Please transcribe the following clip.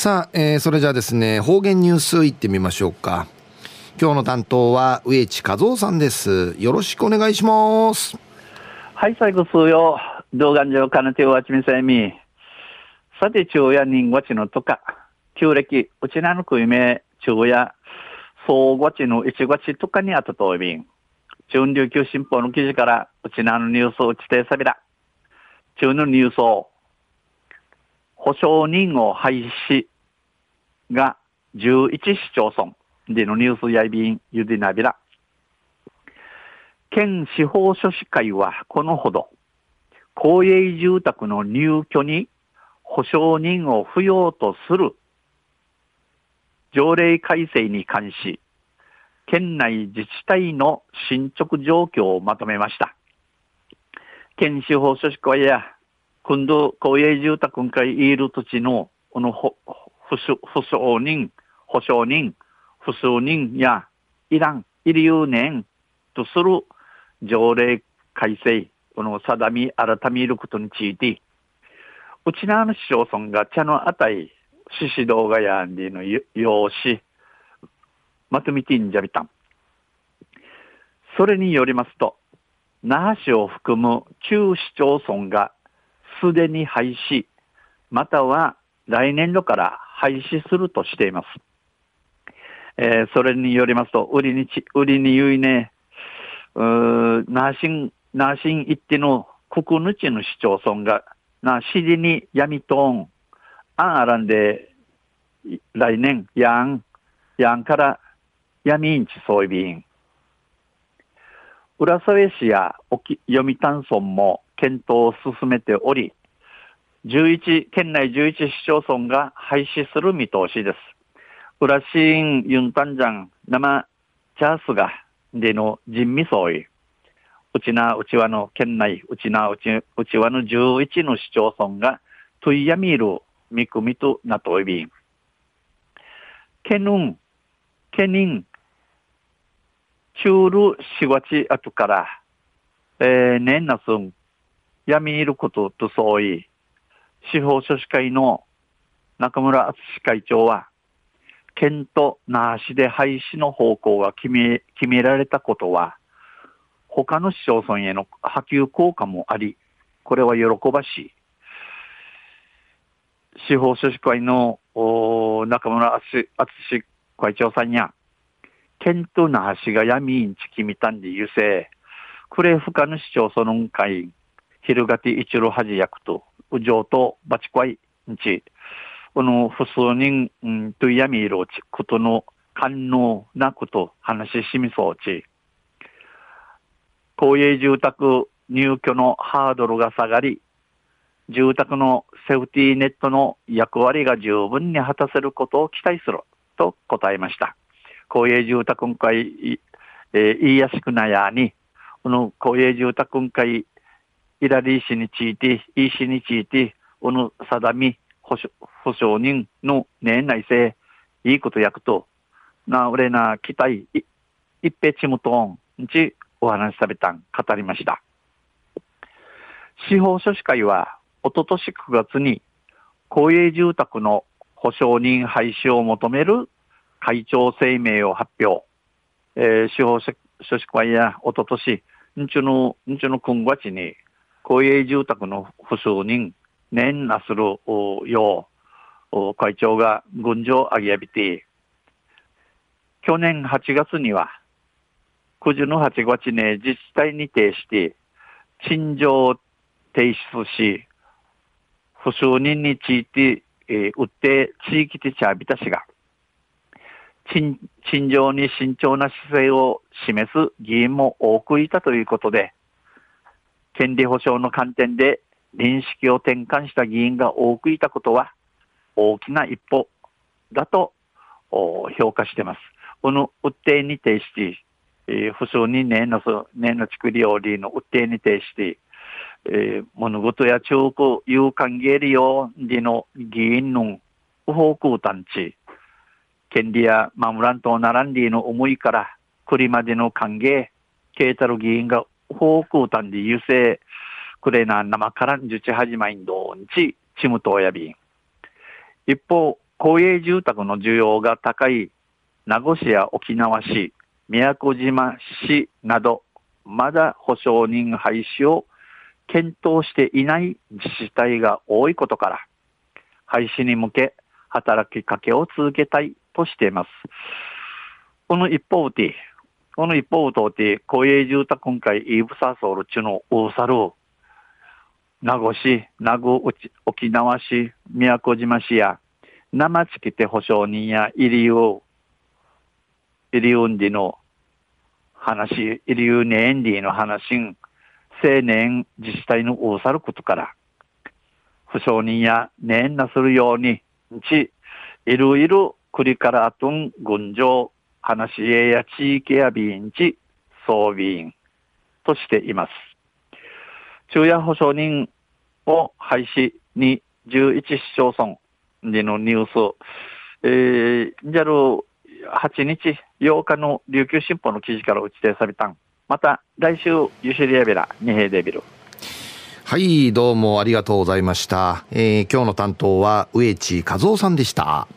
さあ、えー、それじゃあですね、方言ニュースいってみましょうか。今日の担当は植地和夫さんです。よろしくお願いします。はい、最後数曜、動画上かなておわちみせみ。さて、昼夜人ごちのとか、旧暦、うちなのくいめ、昼夜、総ごちの一ごちとかにあたといびん。中琉球新報の記事から、うちなのニュースをちてさびら。中のニュースを、保証人を廃止が11市町村でのニュースやいびんゆでなびら。県司法書士会はこのほど、公営住宅の入居に保証人を不要とする条例改正に関し、県内自治体の進捗状況をまとめました。県司法書士会や今度、公営住宅会いる土地の、この、不証人、保証人、不数人や、いらん、いりゆうねんとする条例改正、この定み、改めることについて、うちなの市町村が茶のあたい、獅子動画やんでの用紙、まとめてんじゃびたん。それによりますと、那覇市を含む中市町村がすでに廃止、または来年度から廃止するとしています。えー、それによりますと、売りにち、売りに言いね、うー、ナーシン、ナーシン一手の国ぬちの市町村が、な、しりに闇とん、あんあらんで、来年、やん、やんから闇んちそういびん。浦添市や沖読谷村も検討を進めており、11、県内11市町村が廃止する見通しです。浦新ユンタンジャン生チャースがでの人味相違。うちなうちわの県内、うちなうちうちわの11の市町村がトイヤミール見込みとなといびん。ケヌン、ケニン、チュールしわち後から、えー、年なすん、やみいることとそうい、司法書士会の中村敦会長は、県と那覇市で廃止の方向が決め、決められたことは、他の市町村への波及効果もあり、これは喜ばしい。司法書士会の中村敦会長さんや、県と那覇市が闇んちきみたんでゆせ、クレフカの市町村会、昼がて一路恥役と、うじょうとバチコイんち、この複数人、うん、とやみいろち、ことの官能なこと話しみそうち、公営住宅入居のハードルが下がり、住宅のセーフティーネットの役割が十分に果たせることを期待すると答えました。公営住宅会、えー、言いやすくなやに、この公営住宅会イラリー氏について、イー氏について、おの定み、保証人の年内せ、いいことやくと、な、俺な、期待、いっぺちむとん、ち、お話しされたん、語りました。司法書士会は、おととし9月に、公営住宅の保証人廃止を求める会長声明を発表。えー、司法書士会やおととし、んちゅの、んちゅの今月に、公営住宅の不数人、年なするよう、会長が軍上上げやびて、去年8月には、9時の8月に自治体に提出して、陳情を提出し、不数人について、えー、売って地域でちゃびたしが、陳情に慎重な姿勢を示す議員も多くいたということで、権利保障の観点で認識を転換した議員が多くいたことは大きな一歩だと評価しています。この訴えに対して、えー、不数に年の、年の作りよりの訴えに対して、えー、物事や中国有関係利用での議員の不法空端地、権利や守らんとならんりの思いから、これまでの歓迎、ケータル議員が航空単で優勢、くれな生からんじゅち始まいんどんち、ちむとやびん。一方、公営住宅の需要が高い名護市や沖縄市、宮古島市など、まだ保証人廃止を検討していない自治体が多いことから、廃止に向け働きかけを続けたいとしています。この一方で、この一方で、公営住宅今回、イーブサソール中の大猿、名護市、名護沖縄市、宮古島市や、生地きて保証人やイリュウ、イリュンディの話、イリュウネエンディの話、青年自治体の大さることから、保証人や年なするように、ち、いろいろ栗からあとん群青、話し家や地域や便地、装備員としています。昼夜保証人を廃止に11市町村でのニュース、えー、じゃる8日、8日の琉球新報の記事から打ち出されたん。また来週、ユシリアベラ、ニヘデビル。はい、どうもありがとうございました。えー、今日の担当は植地和夫さんでした。